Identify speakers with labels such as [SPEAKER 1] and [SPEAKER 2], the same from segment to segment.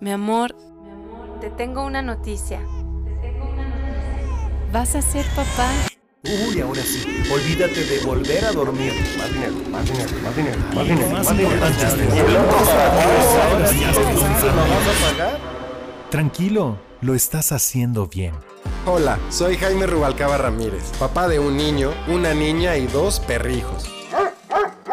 [SPEAKER 1] Mi amor, te tengo una noticia. ¿Vas a ser papá?
[SPEAKER 2] Uy, ahora sí. Olvídate de volver a dormir. Más dinero, más dinero, más dinero, más dinero.
[SPEAKER 3] más
[SPEAKER 2] Más dinero.
[SPEAKER 3] importante es
[SPEAKER 2] ¿Y
[SPEAKER 3] tener
[SPEAKER 2] el otro
[SPEAKER 3] hijos.
[SPEAKER 2] sabor, ahora sí,
[SPEAKER 3] Ya estás
[SPEAKER 2] ¿lo
[SPEAKER 3] pensando.
[SPEAKER 2] vas a pagar?
[SPEAKER 3] Tranquilo, lo estás haciendo bien.
[SPEAKER 4] Hola, soy Jaime Rubalcaba Ramírez, papá de un niño, una niña y dos perrijos.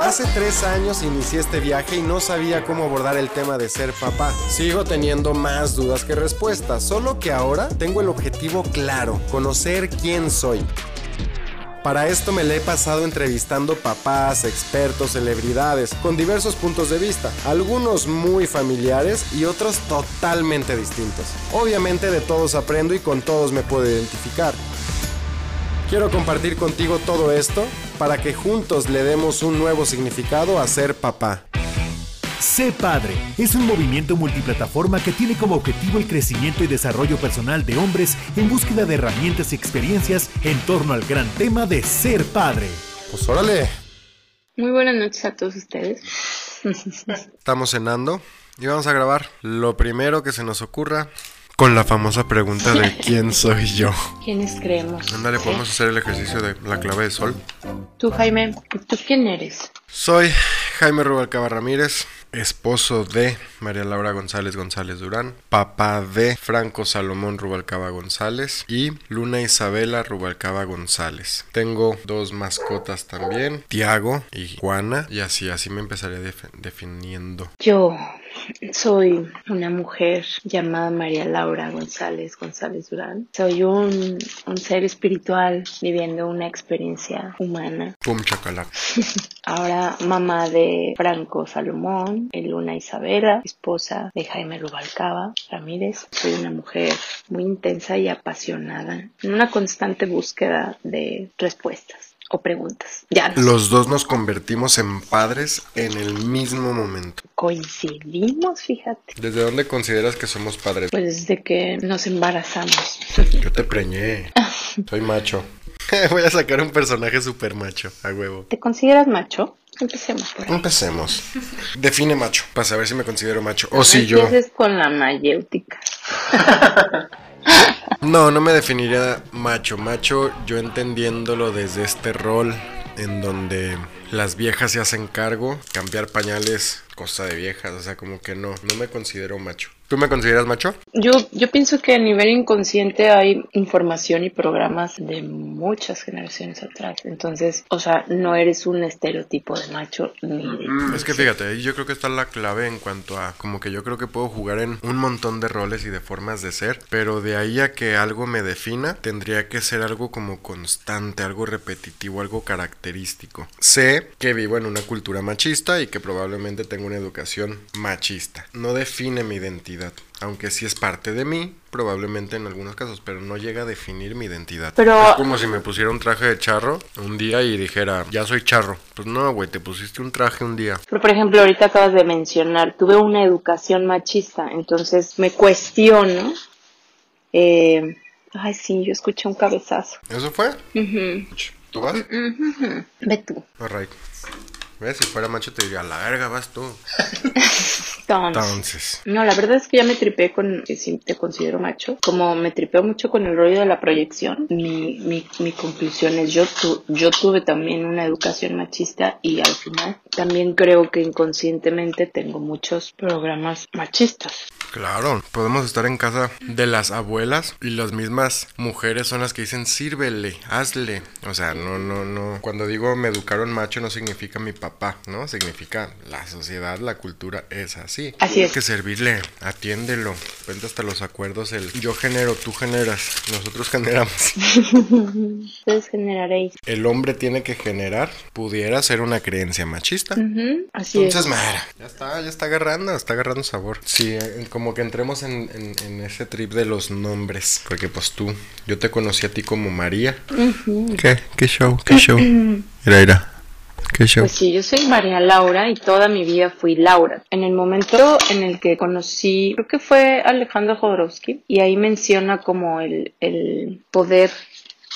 [SPEAKER 4] Hace tres años inicié este viaje y no sabía cómo abordar el tema de ser papá. Sigo teniendo más dudas que respuestas, solo que ahora tengo el objetivo claro, conocer quién soy. Para esto me le he pasado entrevistando papás, expertos, celebridades, con diversos puntos de vista, algunos muy familiares y otros totalmente distintos. Obviamente de todos aprendo y con todos me puedo identificar. Quiero compartir contigo todo esto para que juntos le demos un nuevo significado a ser papá.
[SPEAKER 3] Sé Padre es un movimiento multiplataforma que tiene como objetivo el crecimiento y desarrollo personal de hombres en búsqueda de herramientas y experiencias en torno al gran tema de ser padre.
[SPEAKER 4] Pues órale,
[SPEAKER 5] Muy buenas noches a todos ustedes.
[SPEAKER 4] estamos cenando y vamos a grabar lo primero que se nos ocurra con la famosa pregunta de quién soy yo.
[SPEAKER 5] ¿Quiénes creemos?
[SPEAKER 4] Ándale, podemos hacer el ejercicio de la clave de sol.
[SPEAKER 5] Tú, Jaime, ¿tú quién eres?
[SPEAKER 4] Soy Jaime Rubalcaba Ramírez, esposo de María Laura González González Durán, papá de Franco Salomón Rubalcaba González y Luna Isabela Rubalcaba González. Tengo dos mascotas también, Tiago y Juana, y así, así me empezaré def- definiendo.
[SPEAKER 5] Yo soy una mujer llamada María Laura González González Durán. Soy un, un ser espiritual viviendo una experiencia humana.
[SPEAKER 4] Pum chacalac.
[SPEAKER 5] Ahora mamá de Franco Salomón, y Luna Isabela, esposa de Jaime Rubalcaba Ramírez. Soy una mujer muy intensa y apasionada en una constante búsqueda de respuestas o preguntas. Ya no.
[SPEAKER 4] Los dos nos convertimos en padres en el mismo momento.
[SPEAKER 5] Coincidimos, fíjate.
[SPEAKER 4] ¿Desde dónde consideras que somos padres?
[SPEAKER 5] Pues desde que nos embarazamos.
[SPEAKER 4] Yo te preñé. Soy macho. Voy a sacar un personaje super macho, a huevo.
[SPEAKER 5] ¿Te consideras macho? Empecemos por ahí.
[SPEAKER 4] Empecemos. Define macho, para saber si me considero macho. O si yo.
[SPEAKER 5] Empieces con la mayéutica.
[SPEAKER 4] No, no me definiría macho. Macho, yo entendiéndolo desde este rol en donde las viejas se hacen cargo, cambiar pañales, cosa de viejas, o sea, como que no, no me considero macho. ¿Tú me consideras macho?
[SPEAKER 5] Yo, yo pienso que a nivel inconsciente hay información y programas de muchas generaciones atrás. Entonces, o sea, no eres un estereotipo de macho ni de...
[SPEAKER 4] Es que fíjate, yo creo que está la clave en cuanto a como que yo creo que puedo jugar en un montón de roles y de formas de ser, pero de ahí a que algo me defina, tendría que ser algo como constante, algo repetitivo, algo característico. Sé que vivo en una cultura machista y que probablemente tengo una educación machista. No define mi identidad. Aunque sí es parte de mí, probablemente en algunos casos, pero no llega a definir mi identidad.
[SPEAKER 5] Pero-
[SPEAKER 4] Es como si me pusiera un traje de charro un día y dijera, ya soy charro. Pues no, güey, te pusiste un traje un día.
[SPEAKER 5] Pero, por ejemplo, ahorita acabas de mencionar, tuve una educación machista, entonces me cuestiono. eh, ay, sí, yo escuché un cabezazo.
[SPEAKER 4] ¿Eso fue?
[SPEAKER 5] Ujú,
[SPEAKER 4] ¿Tú vas?
[SPEAKER 5] Ve tú.
[SPEAKER 4] Alright. ¿Ves? Si fuera macho te diría, a la verga vas tú.
[SPEAKER 5] Entonces. No, la verdad es que ya me tripé con, que sí te considero macho, como me tripeo mucho con el rollo de la proyección, mi, mi, mi conclusión es yo, tu, yo tuve también una educación machista y al final también creo que inconscientemente tengo muchos programas machistas.
[SPEAKER 4] Claro, podemos estar en casa de las abuelas y las mismas mujeres son las que dicen sírvele, hazle. O sea, no, no, no. Cuando digo me educaron macho no significa mi papá, ¿no? Significa la sociedad, la cultura es así.
[SPEAKER 5] Así es.
[SPEAKER 4] Hay que servirle, atiéndelo. Cuenta hasta los acuerdos el yo genero, tú generas, nosotros generamos.
[SPEAKER 5] Ustedes generaréis.
[SPEAKER 4] El hombre tiene que generar, pudiera ser una creencia machista.
[SPEAKER 5] Ujú, así
[SPEAKER 4] Entonces,
[SPEAKER 5] es.
[SPEAKER 4] mira, ya está, ya está agarrando, está agarrando sabor. Sí, eh, como que entremos en, en- en ese trip de los nombres. Porque pues tú, yo te conocí a ti como María. ¿Qué? ¿Qué show? ¿Qué show? Mira, mira. ¿Qué show?
[SPEAKER 5] Pues sí, yo soy María Laura y toda mi vida fui Laura. En el momento en el que conocí, creo que fue Alejandro Jodorowsky, y ahí menciona como el, el poder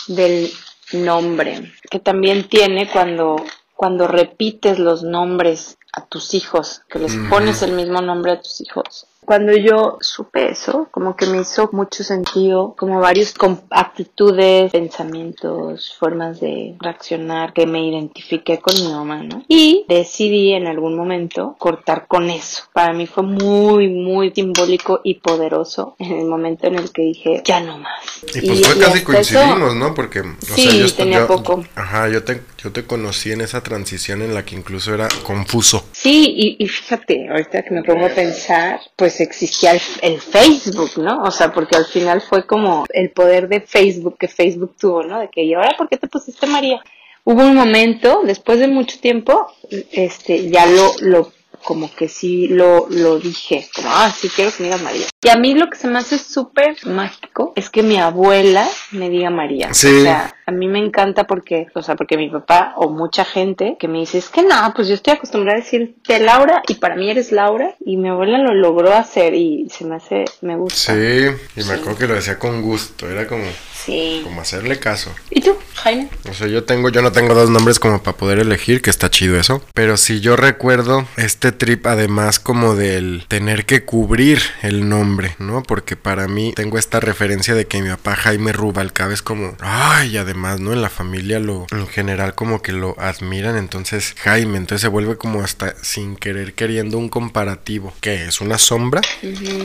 [SPEAKER 5] del nombre, que también tiene cuando, cuando repites los nombres a tus hijos, que les pones el mismo nombre a tus hijos. Cuando yo supe eso, como que me hizo mucho sentido, como varios com- actitudes, pensamientos, formas de reaccionar que me identifiqué con mi mamá, ¿no? Y decidí en algún momento cortar con eso. Para mí fue muy, muy simbólico y poderoso en el momento en el que dije, ya no más.
[SPEAKER 4] Y pues fue casi
[SPEAKER 5] hasta eso-
[SPEAKER 4] coincidimos, ¿no? Porque, o
[SPEAKER 5] Sí,
[SPEAKER 4] sea, yo,
[SPEAKER 5] tenía
[SPEAKER 4] yo-
[SPEAKER 5] poco.
[SPEAKER 4] Ajá, yo te, yo te conocí en esa transición en la que incluso era confuso.
[SPEAKER 5] Sí, y, y fíjate, ahorita que me pongo a pensar, pues existía el, el Facebook, ¿no? O sea, porque al final fue como el poder de Facebook que Facebook tuvo, ¿no? De que, ¿y ahora por qué te pusiste María? Hubo un momento, después de mucho tiempo, este, ya lo, lo, como que sí lo, lo dije, como, ah, sí quiero que me digas María. Y a mí lo que se me hace súper mágico es que mi abuela me diga María.
[SPEAKER 4] Sí.
[SPEAKER 5] O sea, a mí me encanta porque, o sea, porque mi papá o mucha gente que me dice, es que no, pues yo estoy acostumbrada a decirte Laura y para mí eres Laura y mi abuela lo logró hacer y se me hace, me gusta.
[SPEAKER 4] Sí, y me acuerdo que lo decía con gusto, era como,
[SPEAKER 5] Sí.
[SPEAKER 4] como hacerle caso.
[SPEAKER 5] ¿Y tú, Jaime?
[SPEAKER 4] O sea, yo tengo, yo no tengo dos nombres como para poder elegir, que está chido eso. Pero sí yo recuerdo este trip además como del tener que cubrir el nombre, ¿no? Porque para mí tengo esta referencia de que mi papá Jaime Rubalcaba es como, ay, además, ¿no? En la familia lo, en general como que lo admiran, entonces Jaime, entonces se vuelve como hasta sin querer queriendo un comparativo. ¿Qué es? ¿Una sombra?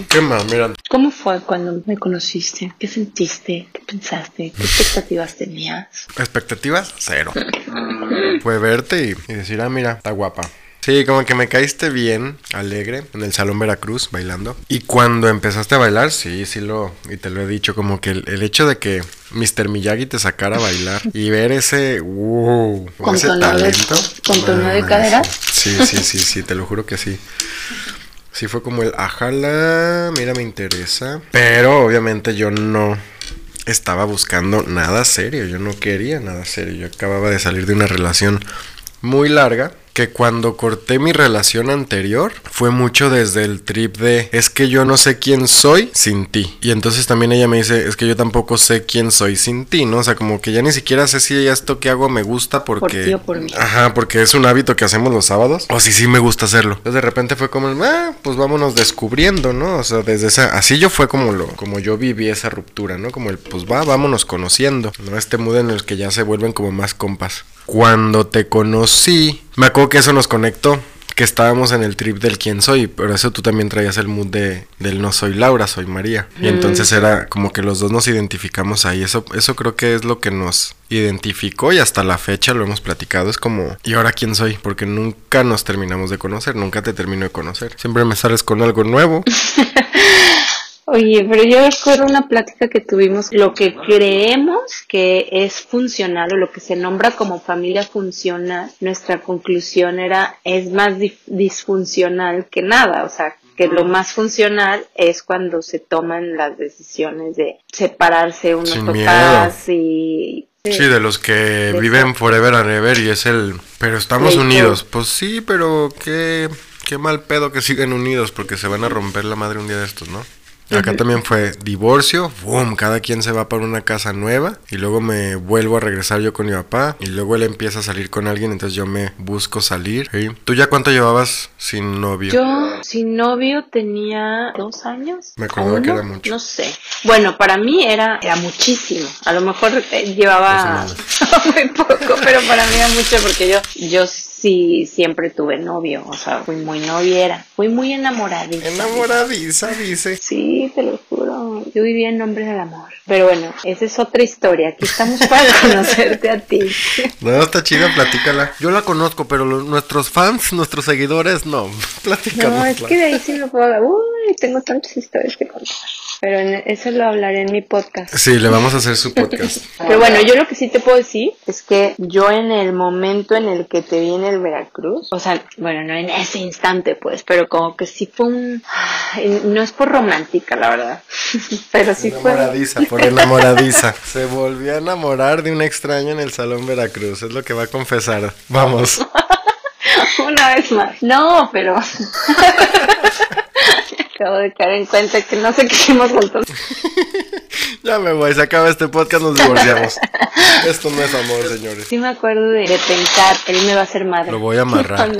[SPEAKER 4] ¿Qué más? Mira,
[SPEAKER 5] ¿Cómo fue cuando me conociste? ¿Qué sentiste? ¿Qué pensaste? ¿Qué expectativas tenías?
[SPEAKER 4] Expectativas, cero. Fue verte y, y decir, ah, mira, está guapa. Sí, como que me caíste bien, alegre, en el Salón Veracruz, bailando. Y cuando empezaste a bailar, sí, sí lo, y te lo he dicho, como que el, el hecho de que Mr. Miyagi te sacara a bailar y ver ese, wow,
[SPEAKER 5] Con
[SPEAKER 4] ese
[SPEAKER 5] de-
[SPEAKER 4] talento.
[SPEAKER 5] con de cadera.
[SPEAKER 4] Sí, sí, sí, sí, te lo juro que sí. Sí fue como el, ajala, mira, me interesa. Pero obviamente yo no estaba buscando nada serio, yo no quería nada serio. Yo acababa de salir de una relación muy larga que cuando corté mi relación anterior fue mucho desde el trip de es que yo no sé quién soy sin ti. Y entonces también ella me dice es que yo tampoco sé quién soy sin ti, ¿no? O sea, como que ya ni siquiera sé si esto que hago me gusta porque...
[SPEAKER 5] ti o por mí.
[SPEAKER 4] Ajá, porque es un hábito que hacemos los sábados. O si sí me gusta hacerlo. Entonces de repente fue como, ah, pues vámonos descubriendo, ¿no? O sea, desde esa... Así yo fue como lo... Como yo viví esa ruptura, ¿no? Como el, pues va, vámonos conociendo. ¿No? Este mood en el que ya se vuelven como más compas. Cuando te conocí, me acuerdo que eso nos conectó. Que estábamos en el trip del quién soy, pero eso tú también traías el mood de, del no soy Laura, soy María. Y entonces era como que los dos nos identificamos ahí. Eso, eso creo que es lo que nos identificó y hasta la fecha lo hemos platicado. Es como, ¿y ahora quién soy? Porque nunca nos terminamos de conocer, nunca te termino de conocer. Siempre me sales con algo nuevo.
[SPEAKER 5] Oye, pero yo recuerdo una plática que tuvimos, lo que creemos que es funcional o lo que se nombra como familia funcional, nuestra conclusión era es más disfuncional que nada, o sea, que lo más funcional es cuando se toman las decisiones de separarse unos
[SPEAKER 4] Sin
[SPEAKER 5] papás y...
[SPEAKER 4] Sí, de los que viven forever and ever y es el... Pero estamos unidos. Pues sí, pero qué, qué mal pedo que siguen unidos porque se van a romper la madre un día de estos, ¿no? Acá también fue divorcio, boom, cada quien se va para una casa nueva y luego me vuelvo a regresar yo con mi papá y luego él empieza a salir con alguien, entonces yo me busco salir. ¿sí? ¿Tú ya cuánto llevabas sin novio?
[SPEAKER 5] Yo sin novio tenía dos años.
[SPEAKER 4] Me acordaba
[SPEAKER 5] ¿O
[SPEAKER 4] que era mucho.
[SPEAKER 5] No sé. Bueno, para mí era, era muchísimo. A lo mejor eh, llevaba muy poco, pero para mí era mucho porque yo, yo sí siempre tuve novio. O sea, fui muy noviera. Fui muy enamoradiza.
[SPEAKER 4] Enamoradiza, dice.
[SPEAKER 5] Sí, te lo juro. Yo vivía en nombre del amor. Pero bueno, esa es otra historia. Aquí estamos para conocerte a ti.
[SPEAKER 4] No, está chida, platícala. Yo la conozco, pero nuestros fans, nuestros seguidores, no. Platícanos.
[SPEAKER 5] No, es que de ahí sí me puedo... Uy, tengo tantas historias que contar. Pero en- eso lo hablaré en mi podcast.
[SPEAKER 4] Sí, le vamos a hacer su podcast.
[SPEAKER 5] Pero bueno, yo lo que sí te puedo decir es que yo en el momento en el que te vi en el Veracruz, o sea, bueno, no en ese instante pues, pero como que sí fue un... No es por romántica, la verdad, pero sí fue...
[SPEAKER 4] Enamoradiza, por enamoradiza. Se volvió a enamorar de un extraño en el Salón Veracruz, es lo que va a confesar. Vamos.
[SPEAKER 5] Una vez más. No, pero... Acabo de caer en cuenta que no sé qué hicimos juntos.
[SPEAKER 4] Ya me voy, se acaba este podcast, nos divorciamos. Esto no es amor, señores.
[SPEAKER 5] Sí me acuerdo de, de pensar, él me va a hacer madre.
[SPEAKER 4] Lo voy a amarrar.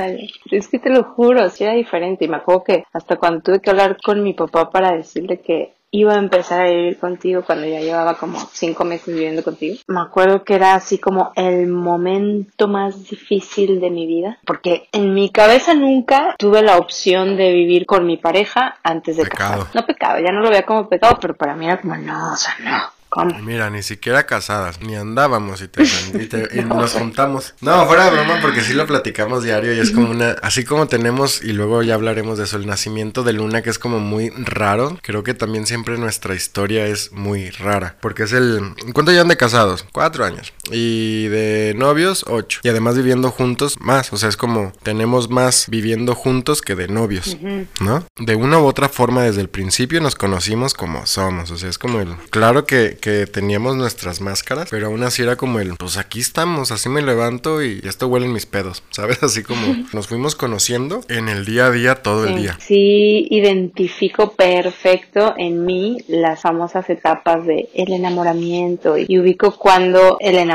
[SPEAKER 5] Es que te lo juro, sí era diferente. Y me acuerdo que hasta cuando tuve que hablar con mi papá para decirle que iba a empezar a vivir contigo cuando ya llevaba como cinco meses viviendo contigo. Me acuerdo que era así como el momento más difícil de mi vida, porque en mi cabeza nunca tuve la opción de vivir con mi pareja antes de
[SPEAKER 4] Pecado.
[SPEAKER 5] casarme. No pecado, ya no lo veía como pecado, pero para mí era como, no, o sea, no. ¿Cómo?
[SPEAKER 4] Mira, ni siquiera casadas, ni andábamos y, te, y te- y nos juntamos. No, fuera de broma, porque sí lo platicamos diario y es como una. Así como tenemos, y luego ya hablaremos de eso, el nacimiento de Luna, que es como muy raro. Creo que también siempre nuestra historia es muy rara. Porque es el. ¿Cuánto llevan de casados? Cuatro años. Y de novios, ocho. Y además viviendo juntos, más. O sea, es como. Tenemos más viviendo juntos que de novios. ¿No? De una u otra forma, desde el principio nos conocimos como somos. O sea, es como el. Claro que, que teníamos nuestras máscaras, pero aún así era como el. Pues aquí estamos, así me levanto y esto huelen mis pedos. ¿Sabes? Así como nos fuimos conociendo en el día a día todo el día.
[SPEAKER 5] Sí, identifico perfecto en mí las famosas etapas de el enamoramiento y ubico cuando el enamoramiento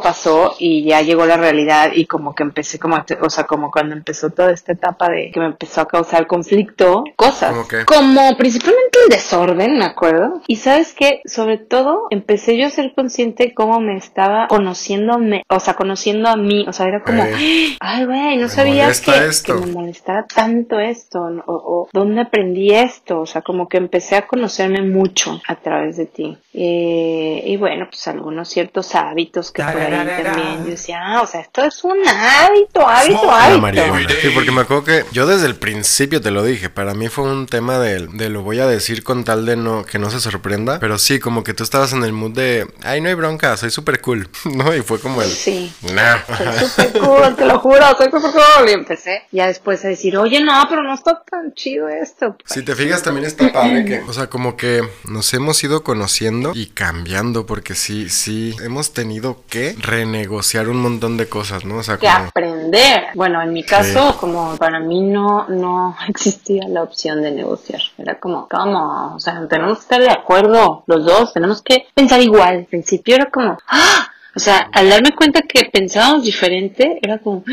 [SPEAKER 5] pasó y ya llegó la realidad y como que empecé como, o sea, como cuando empezó toda esta etapa de que me empezó a causar conflicto, cosas
[SPEAKER 4] ¿Cómo qué?
[SPEAKER 5] como principalmente el desorden, me acuerdo. Y sabes que, sobre todo, empecé yo a ser consciente cómo me estaba conociendo, o sea, conociendo a mí, o sea, era como,
[SPEAKER 4] Eh.
[SPEAKER 5] ay, güey, no
[SPEAKER 4] Me
[SPEAKER 5] sabía que,
[SPEAKER 4] esto.
[SPEAKER 5] que me molestara tanto esto, o, o dónde aprendí esto, o sea, como que empecé a conocerme mucho a través de ti. Eh, y bueno, pues algunos ciertos hábitos que por ahí también yo decía, ah, o sea, esto es un hábito, hábito, hábito.
[SPEAKER 4] Sí, porque me acuerdo que yo desde el principio te lo dije, para mí fue un tema de, de lo voy a decir con tal de no que no se sorprenda, pero sí, como que tú estabas en el mood de, ay, no hay bronca, soy súper cool, ¿no? Y fue como el,
[SPEAKER 5] Sí.
[SPEAKER 4] nah.
[SPEAKER 5] Soy súper cool, te lo juro, soy súper cool. Y empecé ya después a decir, oye, no, pero no está tan chido esto.
[SPEAKER 4] Si te fijas también está padre que, o sea, como que nos hemos ido conociendo y cambiando, porque sí, sí, hemos tenido que renegociar un montón de cosas, ¿no? O sea,
[SPEAKER 5] que
[SPEAKER 4] como...
[SPEAKER 5] aprender. Bueno, en mi caso, como para mí no, no existía la opción de negociar. Era como, ¿cómo? O sea, tenemos que estar de acuerdo los dos, tenemos que pensar igual. Al principio era como, ¡ah! O sea, al darme cuenta que pensábamos diferente, era como, ¡ah!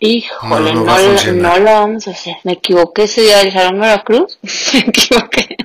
[SPEAKER 5] híjole,
[SPEAKER 4] No, no
[SPEAKER 5] no, lo-
[SPEAKER 4] funcionar.
[SPEAKER 5] no lo vamos a hacer. Me equivoqué ese día del Salón Veracruz. Me equivoqué.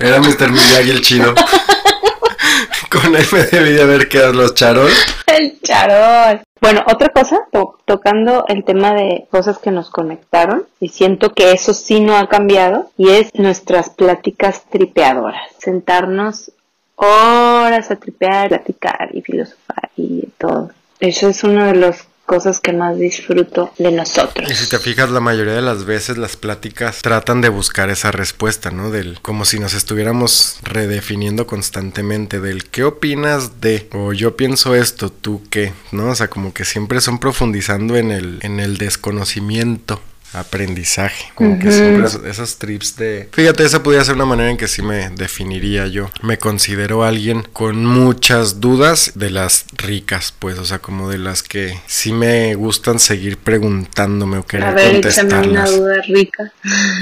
[SPEAKER 4] Era Mr. Miyagi el chido. Con él me debí de haber quedado los charol.
[SPEAKER 5] El charol. Bueno, otra cosa, to- tocando el tema de cosas que nos conectaron, y siento que eso sí no ha cambiado, y es nuestras pláticas tripeadoras. Sentarnos horas a tripear, platicar y filosofar y todo. Eso es una de las cosas que más disfruto de nosotros.
[SPEAKER 4] Y si te fijas, la mayoría de las veces las pláticas tratan de buscar esa respuesta, ¿no? Del como si nos estuviéramos redefiniendo constantemente del qué opinas de o yo pienso esto, tú qué, ¿no? O sea, como que siempre son profundizando en el en el desconocimiento. Aprendizaje, como que siempre es- esos trips de... Fíjate, esa podría ser una manera en que sí me definiría yo. Me considero alguien con muchas dudas de las ricas, pues, o sea, como de las que sí me gustan seguir preguntándome o querer
[SPEAKER 5] A ver, échame una
[SPEAKER 4] contestarlas.
[SPEAKER 5] duda rica.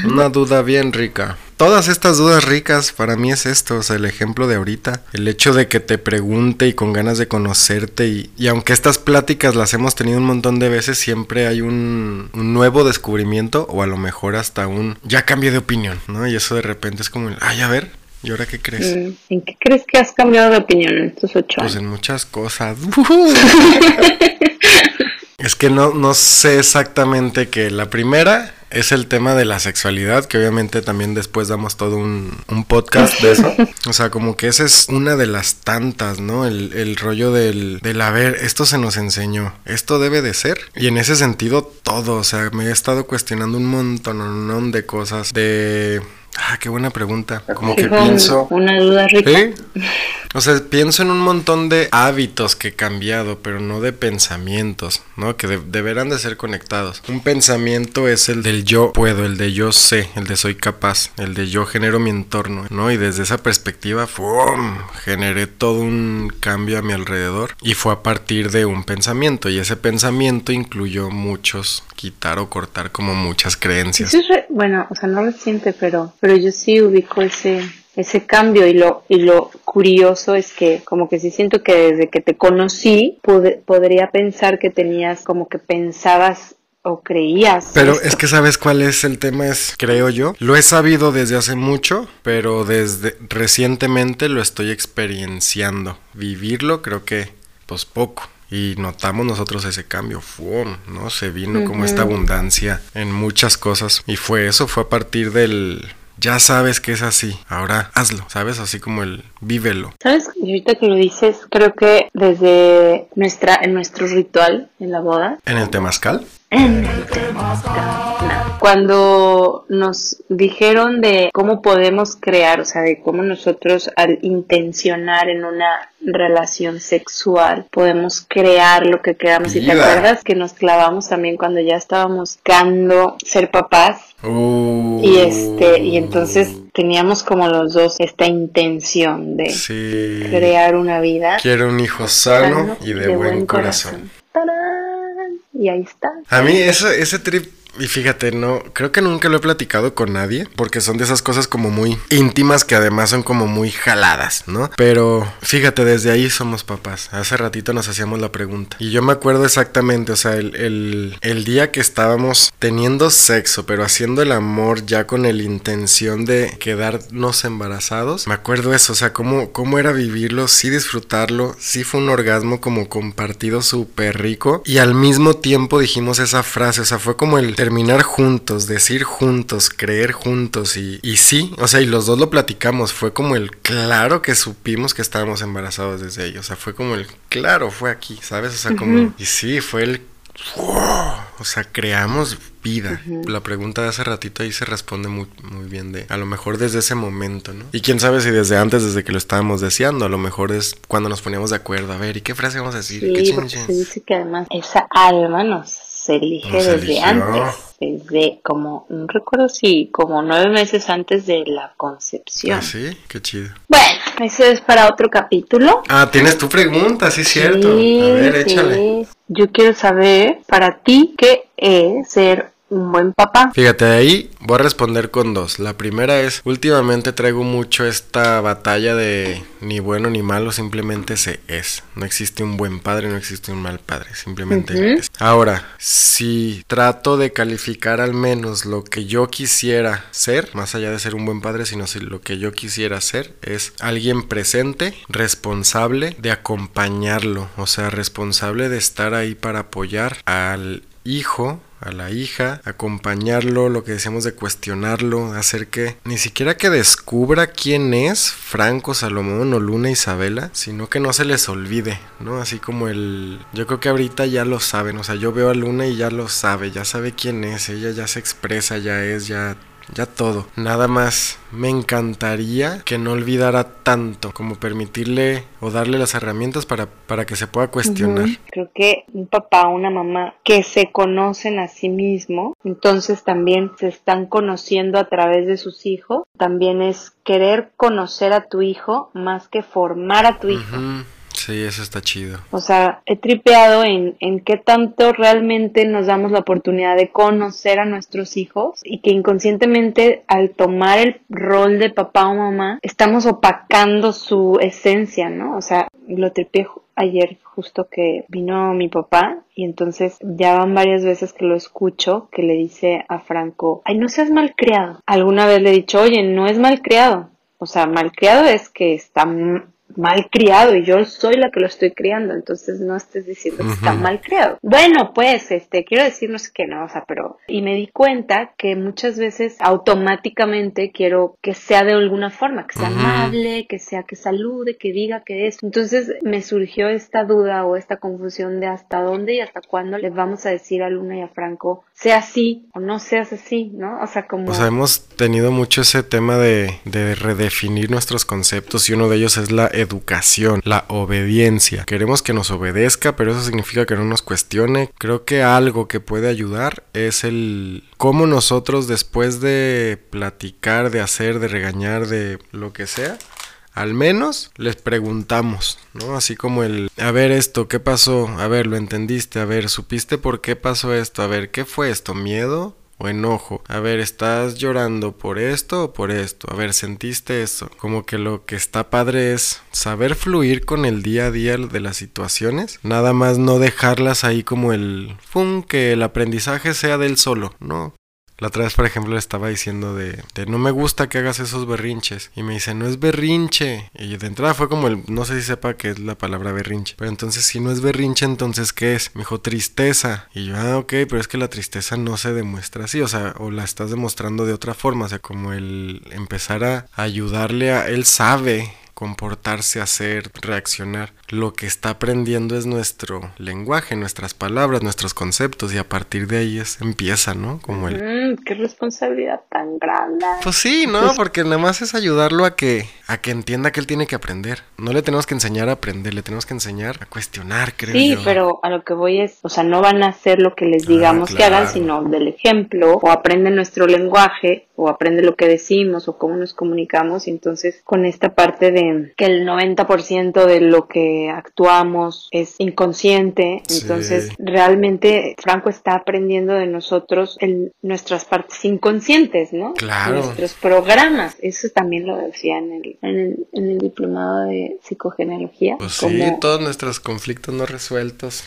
[SPEAKER 4] Una duda bien rica. Todas estas dudas ricas para mí es esto, o sea, el ejemplo de ahorita, el hecho de que te pregunte y con ganas de conocerte y, y aunque estas pláticas las hemos tenido un montón de veces, siempre hay un, un nuevo descubrimiento o a lo mejor hasta un ya cambié de opinión, ¿no? Y eso de repente es como el, ay, a ver, ¿y ahora qué crees?
[SPEAKER 5] Mm, ¿En qué crees que has cambiado de opinión en estos ocho
[SPEAKER 4] Pues
[SPEAKER 5] años?
[SPEAKER 4] en muchas cosas. es que no, no sé exactamente que la primera es el tema de la sexualidad, que obviamente también después damos todo un, un podcast de eso. O sea, como que esa es una de las tantas, ¿no? El, el rollo del, del, a ver, esto se nos enseñó, esto debe de ser. Y en ese sentido, todo, o sea, me he estado cuestionando un montón de cosas, de... Ah, qué buena pregunta. Como que pienso...
[SPEAKER 5] Una duda rica.
[SPEAKER 4] ¿Sí? O sea, pienso en un montón de hábitos que he cambiado, pero no de pensamientos, ¿no? Que de- deberán de ser conectados. Un pensamiento es el del yo puedo, el de yo sé, el de soy capaz, el de yo genero mi entorno, ¿no? Y desde esa perspectiva, ¡fum! generé todo un cambio a mi alrededor y fue a partir de un pensamiento y ese pensamiento incluyó muchos quitar o cortar como muchas creencias.
[SPEAKER 5] Eso es re- bueno, o sea, no reciente, pero, pero yo sí ubico ese, ese cambio y lo, y lo curioso es que como que sí siento que desde que te conocí podría pensar que tenías como que pensabas o creías.
[SPEAKER 4] Pero es que sabes cuál es el tema, es creo yo. Lo he sabido desde hace mucho, pero desde recientemente lo estoy experienciando. Vivirlo creo que pues poco. Y notamos nosotros ese cambio, ¡fum! ¿no? Se vino como esta abundancia en muchas cosas. Y fue eso, fue a partir del ya sabes que es así, ahora hazlo, ¿sabes? Así como el vívelo.
[SPEAKER 5] ¿Sabes? Y ahorita que lo dices, creo que desde nuestra, en nuestro ritual en la boda.
[SPEAKER 4] ¿En el temazcal?
[SPEAKER 5] En el temazcal. Cuando nos dijeron de cómo podemos crear, o sea, de cómo nosotros al intencionar en una relación sexual podemos crear lo que queramos. Y te acuerdas que nos clavamos también cuando ya estábamos buscando ser papás
[SPEAKER 4] Oh.
[SPEAKER 5] Y este, y entonces teníamos como los dos esta intención de crear una vida.
[SPEAKER 4] Quiero un hijo sano, y de, buen, corazón.
[SPEAKER 5] Y ahí está.
[SPEAKER 4] A mí eso, ese trip y fíjate, no, creo que nunca lo he platicado con nadie, porque son de esas cosas como muy íntimas que además son como muy jaladas, ¿no? Pero fíjate, desde ahí somos papás. Hace ratito nos hacíamos la pregunta. Y yo me acuerdo exactamente, o sea, el, el, día que estábamos teniendo sexo, pero haciendo el amor ya con la intención de quedarnos embarazados, me acuerdo eso, o sea, cómo, cómo era vivirlo, sí disfrutarlo, sí fue un orgasmo como compartido súper rico. Y al mismo tiempo dijimos esa frase, o sea, fue como el terminar juntos, decir juntos, creer juntos y, y sí, o sea, y los dos lo platicamos, fue como el claro que supimos que estábamos embarazados desde ellos, o sea, fue como el claro, fue aquí, ¿sabes? O sea, como, y sí, fue el, o sea, creamos vida. La pregunta de hace ratito ahí se responde muy, muy bien de, a lo mejor desde ese momento, ¿no? Y quién sabe si desde antes, desde que lo estábamos deseando, a lo mejor es cuando nos poníamos de acuerdo, a ver, ¿y qué frase vamos a decir?
[SPEAKER 5] Sí, porque se dice que además esa alma nos se elige desde antes, desde como, no recuerdo si como nueve meses antes de la concepción.
[SPEAKER 4] Ah, sí, qué chido.
[SPEAKER 5] Bueno, eso es para otro capítulo.
[SPEAKER 4] Ah, tienes tu pregunta, sí, cierto. a ver, échale.
[SPEAKER 5] Yo quiero saber para ti qué es ser un buen papá.
[SPEAKER 4] Fíjate, ahí voy a responder con dos. La primera es, últimamente traigo mucho esta batalla de ni bueno ni malo, simplemente se es. No existe un buen padre, no existe un mal padre, simplemente es. Ahora, si trato de calificar al menos lo que yo quisiera ser, más allá de ser un buen padre, sino si lo que yo quisiera ser es alguien presente, responsable de acompañarlo, o sea, responsable de estar ahí para apoyar al hijo a la hija, acompañarlo, lo que decíamos de cuestionarlo, hacer que ni siquiera que descubra quién es Franco, Salomón o Luna Isabela, sino que no se les olvide, ¿no? Así como el... Yo creo que ahorita ya lo saben, o sea, yo veo a Luna y ya lo sabe, ya sabe quién es, ella ya se expresa, ya es, ya ya todo. Nada más me encantaría que no olvidara tanto como permitirle o darle las herramientas para, para que se pueda cuestionar.
[SPEAKER 5] Creo que un papá o una mamá que se conocen a sí mismo, entonces también se están conociendo a través de sus hijos. También es querer conocer a tu hijo más que formar a tu hijo.
[SPEAKER 4] Sí, eso está chido.
[SPEAKER 5] O sea, he tripeado en, en qué tanto realmente nos damos la oportunidad de conocer a nuestros hijos y que inconscientemente al tomar el rol de papá o mamá estamos opacando su esencia, ¿no? O sea, lo tripeé ayer justo que vino mi papá y entonces ya van varias veces que lo escucho que le dice a Franco, ay, no seas malcriado. Alguna vez le he dicho, oye, no es malcriado. O sea, malcriado es que está mal criado y yo soy la que lo estoy criando, entonces no estés diciendo que está mal criado. Bueno, pues, este, quiero decir no sé qué, no, o sea, pero, y me di cuenta que muchas veces automáticamente quiero que sea de alguna forma, que sea amable, que sea que salude, que diga que es. Entonces me surgió esta duda o esta confusión de hasta dónde y hasta cuándo les vamos a decir a Luna y a Franco, sea así o no seas así, ¿no? O sea, como...
[SPEAKER 4] O sea, hemos tenido mucho ese tema de, de redefinir nuestros conceptos y uno de ellos es la educación, la obediencia. Queremos que nos obedezca, pero eso significa que no nos cuestione. Creo que algo que puede ayudar es el cómo nosotros después de platicar, de hacer, de regañar, de lo que sea, al menos les preguntamos, ¿no? Así como el, a ver esto, ¿qué pasó? A ver, ¿lo entendiste? A ver, ¿supiste por qué pasó esto? A ver, ¿qué fue esto? ¿Miedo? O enojo. A ver, ¿estás llorando por esto o por esto? A ver, ¿sentiste eso? Como que lo que está padre es saber fluir con el día a día de las situaciones. Nada más no dejarlas ahí como el... ¡Fum! Que el aprendizaje sea del solo. No, la otra vez, por ejemplo, le estaba diciendo de, no me gusta que hagas esos berrinches. Y me dice, no es berrinche. Y de entrada fue como el, no sé si sepa qué es la palabra berrinche. Pero entonces, si no es berrinche, entonces, ¿qué es? Me dijo, tristeza. Y yo, ah, ok, pero es que la tristeza no se demuestra así. O sea, o la estás demostrando de otra forma. O sea, como el empezar a ayudarle a, él sabe comportarse, hacer, reaccionar. Lo que está aprendiendo es nuestro lenguaje, nuestras palabras, nuestros conceptos y a partir de ahí es, empieza, ¿no? Como el...
[SPEAKER 5] Mm, qué responsabilidad tan grande.
[SPEAKER 4] Pues sí, ¿no? Porque nada más es ayudarlo a que, a que entienda que él tiene que aprender. No le tenemos que enseñar a aprender, le tenemos que enseñar a cuestionar, creo
[SPEAKER 5] Sí,
[SPEAKER 4] yo.
[SPEAKER 5] pero a lo que voy es, o sea, no van a hacer lo que les digamos que hagan, sino del ejemplo, o aprenden nuestro lenguaje, o aprende lo que decimos, o cómo nos comunicamos, y entonces con esta parte de que el 90% de lo que actuamos es inconsciente,
[SPEAKER 4] Sí.
[SPEAKER 5] entonces realmente Franco está aprendiendo de nosotros el, nuestras partes inconscientes, ¿no?
[SPEAKER 4] Claro.
[SPEAKER 5] Nuestros programas, eso también lo decía en el, en el, en el diplomado de psicogenealogía.
[SPEAKER 4] Pues sí, todos nuestros conflictos no resueltos.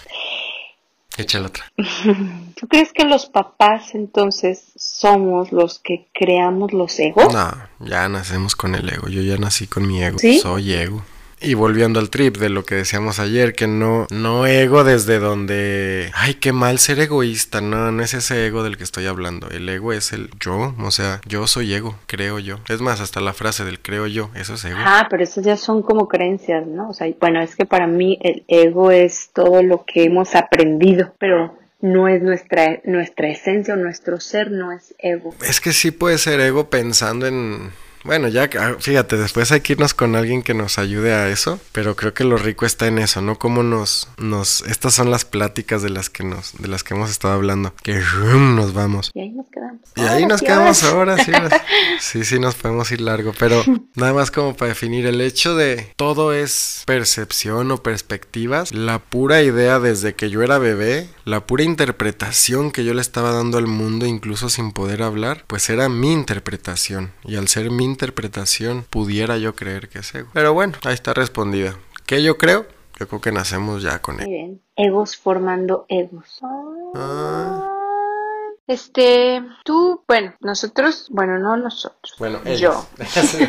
[SPEAKER 4] Echa la otra.
[SPEAKER 5] ¿Tú crees que los papás entonces somos los que creamos los egos?
[SPEAKER 4] No, ya nacemos con el ego. Yo ya nací con mi ego.
[SPEAKER 5] ¿Sí?
[SPEAKER 4] Soy ego. Y volviendo al trip de lo que decíamos ayer, que no, no ego desde donde, ay, qué mal ser egoísta. No, no es ese ego del que estoy hablando. El ego es el yo, o sea, yo soy ego, creo yo. Es más, hasta la frase del creo yo, eso es ego.
[SPEAKER 5] Ah, pero esas ya son como creencias, ¿no? O sea, bueno, es que para mí el ego es todo lo que hemos aprendido, pero no es nuestra, nuestra esencia o nuestro ser, no es ego.
[SPEAKER 4] Es que sí puede ser ego pensando en... Bueno, ya, ah, fíjate, después hay que irnos con alguien que nos ayude a eso, pero creo que lo rico está en eso, ¿no? Cómo nos, nos, estas son las pláticas de las que nos, de las que hemos estado hablando, que rum, nos vamos.
[SPEAKER 5] Y ahí nos quedamos.
[SPEAKER 4] Y ahí nos quedamos
[SPEAKER 5] ahora
[SPEAKER 4] sí. Sí, sí, nos podemos ir largo, pero nada más como para definir el hecho de todo es percepción o perspectivas, la pura idea desde que yo era bebé, la pura interpretación que yo le estaba dando al mundo incluso sin poder hablar, pues era mi interpretación y al ser mi interpretación pudiera yo creer que es ego. Pero bueno, ahí está respondida. ¿Qué yo creo? Yo creo que nacemos ya con
[SPEAKER 5] Muy
[SPEAKER 4] él.
[SPEAKER 5] bien. Egos formando egos.
[SPEAKER 4] Ah,
[SPEAKER 1] Este, tú, bueno, nosotros, bueno, no nosotros.
[SPEAKER 4] bueno,
[SPEAKER 5] Yo.
[SPEAKER 4] ellos.
[SPEAKER 5] Yo,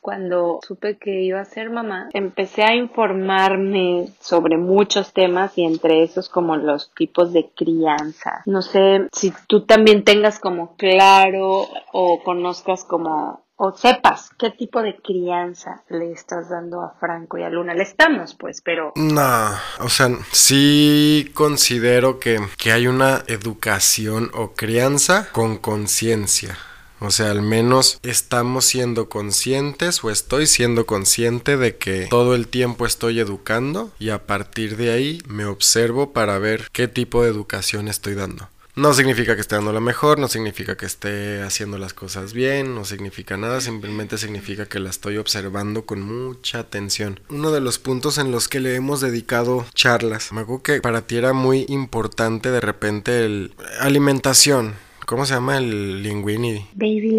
[SPEAKER 5] cuando supe que iba a ser mamá, empecé a informarme sobre muchos temas y entre esos como los tipos de crianza. No sé si tú también tengas como claro o conozcas como o sepas qué tipo de crianza le estás dando a Franco y a Luna. Le estamos, pues, pero
[SPEAKER 4] No, o sea, sí considero que, que hay una educación o crianza con conciencia. O sea, al menos estamos siendo conscientes o estoy siendo consciente de que todo el tiempo estoy educando y a partir de ahí me observo para ver qué tipo de educación estoy dando. No significa que esté dando la mejor, no significa que esté haciendo las cosas bien, no significa nada, simplemente significa que la estoy observando con mucha atención. Uno de los puntos en los que le hemos dedicado charlas, me acuerdo que para ti era muy importante de repente el alimentación. ¿Cómo se llama el linguini?
[SPEAKER 5] Baby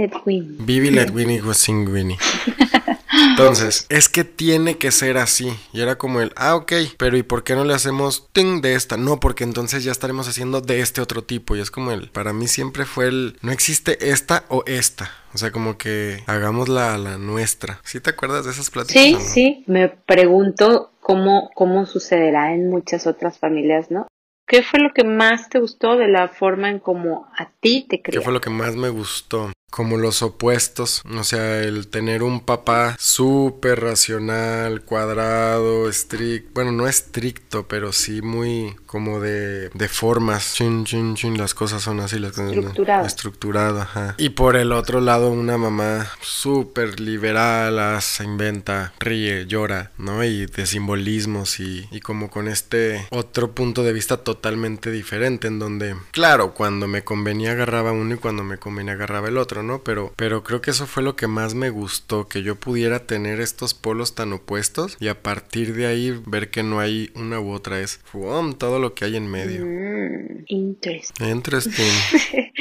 [SPEAKER 4] Winnie go sing Winnie. Entonces, es que tiene que ser así. Y era como el, ah, ok, pero ¿y por qué no le hacemos ting de esta? No, porque entonces ya estaremos haciendo de este otro tipo. Y es como el, para mí siempre fue el, no existe esta o esta. O sea, como que hagamos la, la nuestra. ¿Sí te acuerdas de esas pláticas?
[SPEAKER 5] Sí,
[SPEAKER 4] no?
[SPEAKER 5] sí, me pregunto cómo, cómo sucederá en muchas otras familias, ¿no? ¿Qué fue lo que más te gustó de la forma en cómo a ti te
[SPEAKER 4] ¿Qué
[SPEAKER 5] criaron?
[SPEAKER 4] fue lo que más me gustó? Como los opuestos, o sea, el tener un papá súper racional, cuadrado, estricto, bueno, no estricto, pero sí muy como de, de formas, chin, chin, chin, las cosas son así, las cosas
[SPEAKER 5] Estructurado.
[SPEAKER 4] estructurado, ajá. Y por el otro lado, una mamá súper liberal, ah, se inventa, ríe, llora, ¿no? Y de simbolismos y, y como con este otro punto de vista totalmente diferente, en donde, claro, cuando me convenía agarraba uno y cuando me convenía agarraba el otro. Otro, ¿no? Pero, pero creo que eso fue lo que más me gustó, que yo pudiera tener estos polos tan opuestos y a partir de ahí ver que no hay una u otra, es ¡fum! todo lo que hay en medio.
[SPEAKER 5] Mm, interesting.
[SPEAKER 4] Interesting.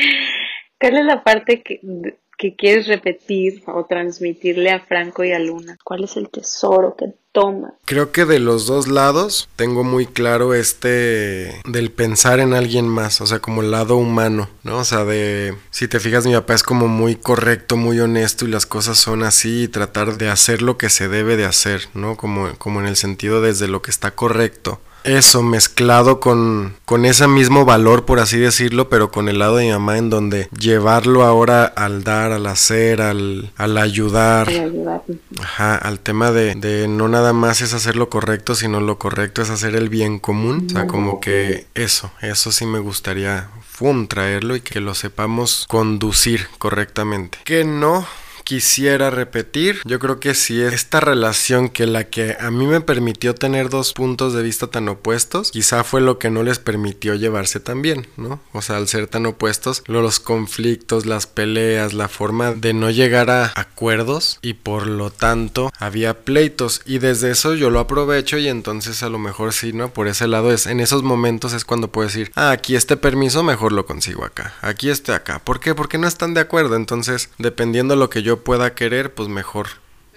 [SPEAKER 5] ¿Cuál es la parte que, que quieres repetir o transmitirle a Franco y a Luna? ¿Cuál es el tesoro que toma?
[SPEAKER 4] Creo que de los dos lados tengo muy claro este del pensar en alguien más, o sea, como el lado humano, ¿no? O sea, de si te fijas mi papá es como muy correcto, muy honesto y las cosas son así y tratar de hacer lo que se debe de hacer, ¿no? Como como en el sentido desde lo que está correcto eso mezclado con, con ese mismo valor, por así decirlo, pero con el lado de mi mamá en donde llevarlo ahora al dar, al hacer, al, al ayudar. Ajá, al tema de, de no nada más es hacer lo correcto, sino lo correcto es hacer el bien común. O sea, como que eso, eso sí me gustaría, fum, traerlo y que lo sepamos conducir correctamente. Que no quisiera repetir, yo creo que sí esta relación que la que a mí me permitió tener dos puntos de vista tan opuestos, quizá fue lo que no les permitió llevarse tan bien, ¿no? O sea, al ser tan opuestos, los conflictos, las peleas, la forma de no llegar a acuerdos y por lo tanto había pleitos y desde eso yo lo aprovecho y entonces a lo mejor sí, ¿no? Por ese lado es, en esos momentos es cuando puedo decir, ah, aquí este permiso mejor lo consigo acá, aquí este acá, ¿por qué? Porque no están de acuerdo, entonces dependiendo lo que yo pueda querer, pues mejor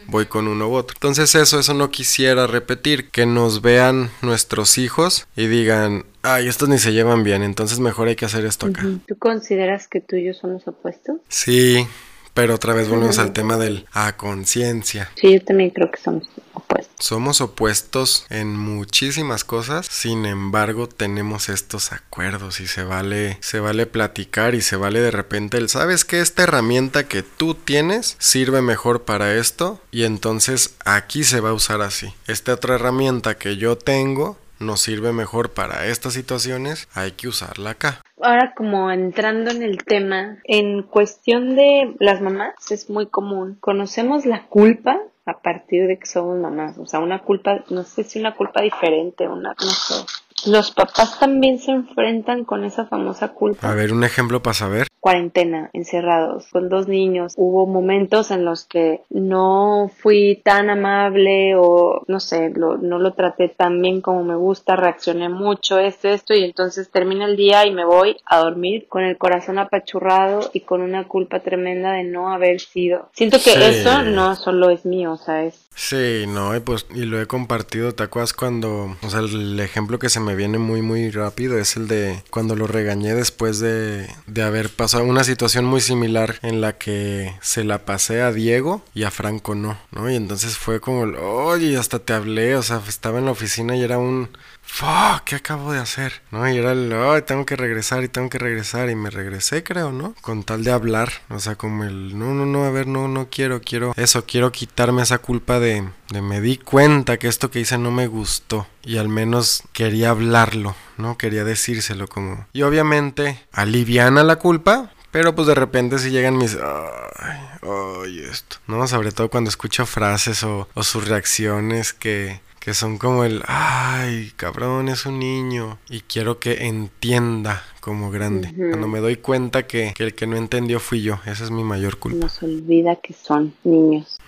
[SPEAKER 4] voy con uno u otro. Entonces eso, eso no quisiera repetir, que nos vean nuestros hijos y digan, ay, estos ni se llevan bien, entonces mejor hay que hacer esto acá.
[SPEAKER 5] ¿Tú consideras que tú y yo somos opuestos?
[SPEAKER 4] Sí, pero otra vez volvemos al tema del a conciencia.
[SPEAKER 5] Sí, yo también creo que somos opuestos.
[SPEAKER 4] Somos opuestos en muchísimas cosas, sin embargo tenemos estos acuerdos y se vale, se vale platicar y se vale de repente el, ¿sabes que Esta herramienta que tú tienes sirve mejor para esto y entonces aquí se va a usar así. Esta otra herramienta que yo tengo nos sirve mejor para estas situaciones, hay que usarla acá.
[SPEAKER 5] Ahora como entrando en el tema, en cuestión de las mamás es muy común. Conocemos la culpa a partir de que somos mamás, o sea, una culpa, no sé si una culpa diferente, una, no sé. Los papás también se enfrentan con esa famosa culpa.
[SPEAKER 4] A ver, un ejemplo para saber.
[SPEAKER 5] Cuarentena, encerrados, con dos niños. Hubo momentos en los que no fui tan amable o no sé, lo, no lo traté tan bien como me gusta, reaccioné mucho, esto, esto, y entonces termina el día y me voy a dormir con el corazón apachurrado y con una culpa tremenda de no haber sido. Siento que
[SPEAKER 4] Sí.
[SPEAKER 5] eso no solo es mío, o sea, es
[SPEAKER 4] Sí, no, y pues, y lo he compartido, ¿te cuando, o sea, el ejemplo que se me viene muy, muy rápido es el de cuando lo regañé después de, de haber pasado una situación muy similar en la que se la pasé a Diego y a Franco no, ¿no? Y entonces fue como, oye, hasta te hablé, o sea, estaba en la oficina y era un, fuck, ¿qué acabo de hacer? ¿No? Y era el, ay, tengo que regresar y tengo que regresar y me regresé, creo, ¿no? Con tal de hablar, o sea, como el, no, no, no, a ver, no, no quiero, quiero eso, quiero quitarme esa culpa de, me di cuenta que esto que hice no me gustó y al menos quería hablarlo, ¿no? Quería decírselo como... Y obviamente aliviana la culpa, pero pues de repente si llegan mis... Ay, ay, esto. ¿No? Sobre todo cuando escucho frases o sus reacciones que, que son como el... Ay, cabrón, es un niño. Y quiero que entienda como grande. Cuando me doy cuenta que, que el que no entendió fui yo. Esa es mi mayor culpa.
[SPEAKER 5] nos olvida que son niños.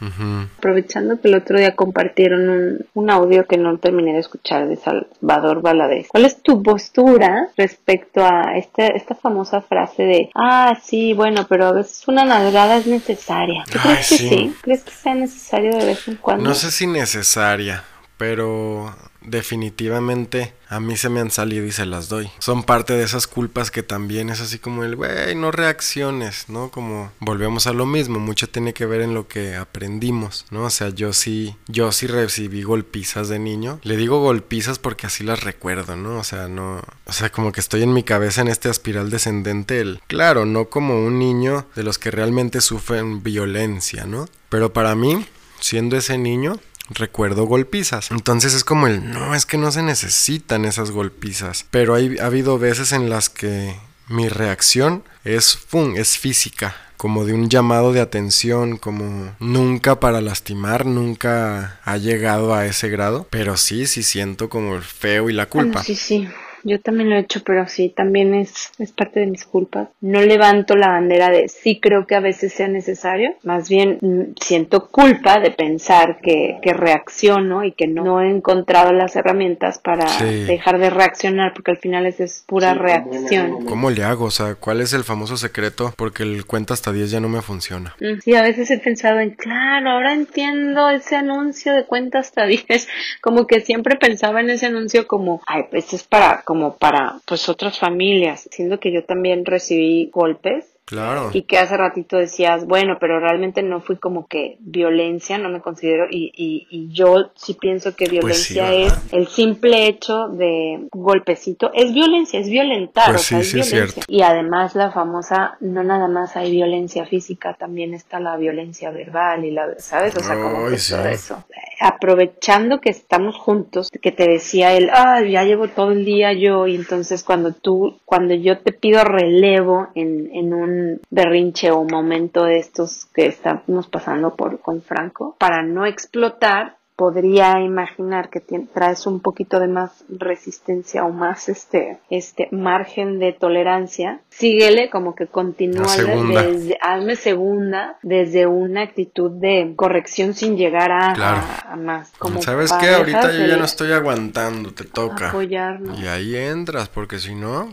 [SPEAKER 5] Aprovechando que el otro día compartieron un, un audio que no terminé de escuchar de Salvador Valadez. ¿Cuál es tu postura respecto a este, esta famosa frase de, ah, sí, bueno, pero a veces una nalgada es necesaria? ¿Tú
[SPEAKER 4] Ay,
[SPEAKER 5] crees que
[SPEAKER 4] sí.
[SPEAKER 5] sí? ¿Crees que sea necesario de vez en cuando?
[SPEAKER 4] No sé si necesaria, pero definitivamente a mí se me han salido y se las doy. Son parte de esas culpas que también es así como el, güey, no reacciones, ¿no? Como volvemos a lo mismo, mucho tiene que ver en lo que aprendimos, ¿no? O sea, yo sí, yo sí recibí golpizas de niño. Le digo golpizas porque así las recuerdo, ¿no? O sea, no, o sea, como que estoy en mi cabeza en este espiral descendente, el, claro, no como un niño de los que realmente sufren violencia, ¿no? Pero para mí, siendo ese niño, recuerdo golpizas. Entonces es como el, no, es que no se necesitan esas golpizas. Pero hay, ha habido veces en las que mi reacción es, es física. Como de un llamado de atención, como nunca para lastimar, nunca ha llegado a ese grado. Pero sí, sí siento como el feo y la
[SPEAKER 5] Bueno,
[SPEAKER 4] culpa.
[SPEAKER 5] sí, sí. Yo también lo he hecho, pero sí, también es, es parte de mis culpas. No levanto la bandera de sí creo que a veces sea necesario, más bien mm, siento culpa de pensar que, que reacciono y que no, no he encontrado las herramientas para
[SPEAKER 4] Sí.
[SPEAKER 5] dejar de reaccionar, porque al final es, es pura reacción.
[SPEAKER 4] ¿Cómo le hago? O sea, ¿cuál es el famoso secreto? Porque el cuenta hasta 10 ya no me funciona.
[SPEAKER 5] Mm, Sí, a veces he pensado en, claro, ahora entiendo ese anuncio de cuenta hasta 10, como que siempre pensaba en ese anuncio como, ay, pues es para, como para, pues otras familias, siendo que yo también recibí golpes
[SPEAKER 4] Claro.
[SPEAKER 5] y que hace ratito decías, bueno, pero realmente no fui como que violencia, no me considero, y, y, y yo sí pienso que
[SPEAKER 4] Pues sí,
[SPEAKER 5] violencia es el simple hecho de golpecito, es violencia, es violentar,
[SPEAKER 4] Pues
[SPEAKER 5] o sea,
[SPEAKER 4] sí,
[SPEAKER 5] es
[SPEAKER 4] sí es
[SPEAKER 5] violencia.
[SPEAKER 4] cierto.
[SPEAKER 5] Y además la famosa, no nada más hay violencia física, también está la violencia verbal y la, ¿sabes? O sea, como
[SPEAKER 4] Ay,
[SPEAKER 5] que
[SPEAKER 4] sí.
[SPEAKER 5] todo eso. Aprovechando que estamos juntos, que te decía él, ah, ya llevo todo el día yo, y entonces cuando tú, cuando yo te pido relevo en, en un berrinche o momento de estos que estamos pasando por con Franco, para no explotar, podría imaginar que traes un poquito de más resistencia o más este este margen de tolerancia síguele como que continúa desde hazme segunda desde una actitud de corrección sin llegar a,
[SPEAKER 4] Claro.
[SPEAKER 5] a- a más como
[SPEAKER 4] ¿Sabes qué?
[SPEAKER 5] parejas
[SPEAKER 4] Ahorita yo ya no estoy aguantando, te toca.
[SPEAKER 5] apoyarnos
[SPEAKER 4] Y ahí entras, porque si no,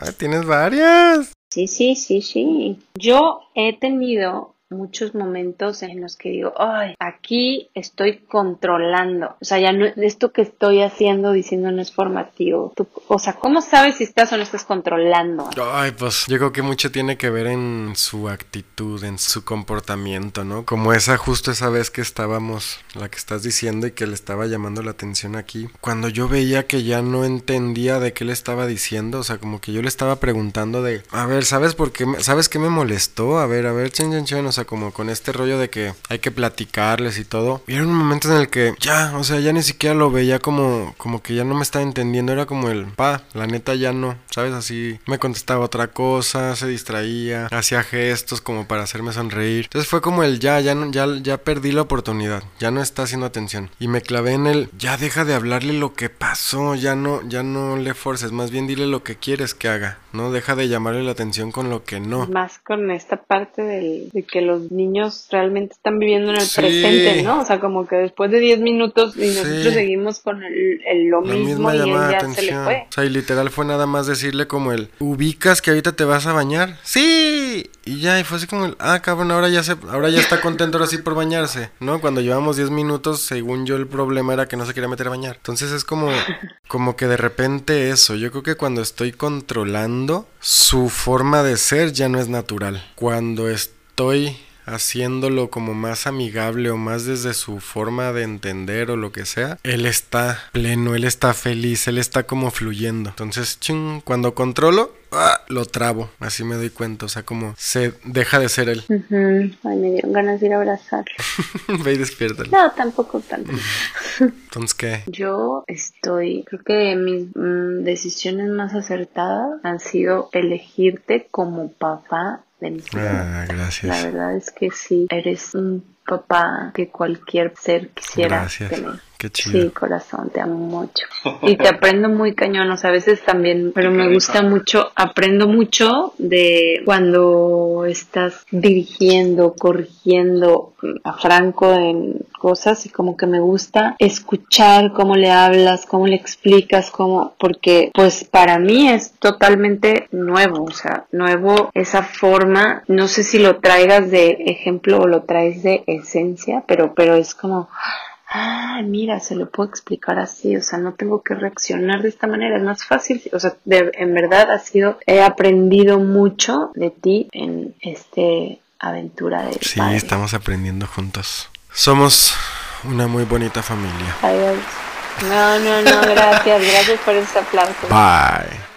[SPEAKER 4] ah, tienes varias.
[SPEAKER 5] Sí, sí, sí, sí. Yo he tenido muchos momentos en los que digo, ay, aquí estoy controlando. O sea, ya no, esto que estoy haciendo, diciendo no es formativo. O sea, ¿cómo sabes si estás o no estás controlando?
[SPEAKER 4] Ay, pues yo creo que mucho tiene que ver en su actitud, en su comportamiento, ¿no? Como esa, justo esa vez que estábamos, la que estás diciendo y que le estaba llamando la atención aquí. Cuando yo veía que ya no entendía de qué le estaba diciendo, o sea, como que yo le estaba preguntando de, a ver, ¿sabes por qué? ¿Sabes qué me molestó? A ver, a ver, chen, chen, chen, o sea, como con este rollo de que hay que platicarles y todo. Y era un momento en el que ya, o sea, ya ni siquiera lo veía como, como que ya no me estaba entendiendo, era como el, pa, la neta ya no, ¿sabes? Así me contestaba otra cosa, se distraía, hacía gestos como para hacerme sonreír. Entonces fue como el ya, ya, ya, ya perdí la oportunidad, ya no está haciendo atención. Y me clavé en el, ya deja de hablarle lo que pasó, ya no, ya no le forces, más bien dile lo que quieres que haga, ¿no? Deja de llamarle la atención con lo que no.
[SPEAKER 5] Más con esta parte del- de que los niños realmente están viviendo en el
[SPEAKER 4] Sí.
[SPEAKER 5] presente, ¿no? O sea, como que después de 10 minutos y nosotros
[SPEAKER 4] Sí.
[SPEAKER 5] seguimos con el, el lo
[SPEAKER 4] La
[SPEAKER 5] mismo y él ya se le
[SPEAKER 4] atención.
[SPEAKER 5] fue.
[SPEAKER 4] O sea, y literal fue nada más decirle como el, ¿ubicas que ahorita te vas a bañar? Sí. Y ya, y fue así como el, ah, cabrón, ahora ya se, ahora ya está contento ahora sí por bañarse, ¿no? Cuando llevamos 10 minutos, según yo, el problema era que no se quería meter a bañar. Entonces es como, como que de repente eso, yo creo que cuando estoy controlando, su forma de ser ya no es natural. Cuando estoy haciéndolo como más amigable o más desde su forma de entender o lo que sea, él está pleno, él está feliz, él está como fluyendo. Entonces, ching, cuando controlo, ¡ah! lo trabo, así me doy cuenta, o sea, como se deja de ser él.
[SPEAKER 5] Ujú. Ay, me dieron ganas de ir a abrazarlo.
[SPEAKER 4] Ve y despiértalo.
[SPEAKER 5] No, tampoco tanto.
[SPEAKER 4] Entonces, ¿qué?
[SPEAKER 5] Yo estoy, creo que mis mm, decisiones más acertadas han sido elegirte como papá de mis hijos.
[SPEAKER 4] Ah,
[SPEAKER 5] La
[SPEAKER 4] gracias.
[SPEAKER 5] verdad es que sí, eres un papá que cualquier ser quisiera
[SPEAKER 4] Gracias.
[SPEAKER 5] tener.
[SPEAKER 4] Qué chido.
[SPEAKER 5] Sí, corazón, te amo mucho. Y te aprendo muy cañón, o sea, a veces también, pero me gusta mucho, aprendo mucho de cuando estás dirigiendo, corrigiendo a Franco en cosas y como que me gusta escuchar cómo le hablas, cómo le explicas, cómo, porque pues para mí es totalmente nuevo, o sea, nuevo esa forma, no sé si lo traigas de ejemplo o lo traes de esencia, pero, pero es como, ah, mira, se lo puedo explicar así, o sea, no tengo que reaccionar de esta manera, es más fácil, o sea, de- en verdad ha sido, he aprendido mucho de ti en este aventura de
[SPEAKER 4] Sí,
[SPEAKER 5] padre.
[SPEAKER 4] estamos aprendiendo juntos. Somos una muy bonita familia.
[SPEAKER 5] Adiós. No, no, no, gracias, gracias por ese aplauso.
[SPEAKER 4] Bye.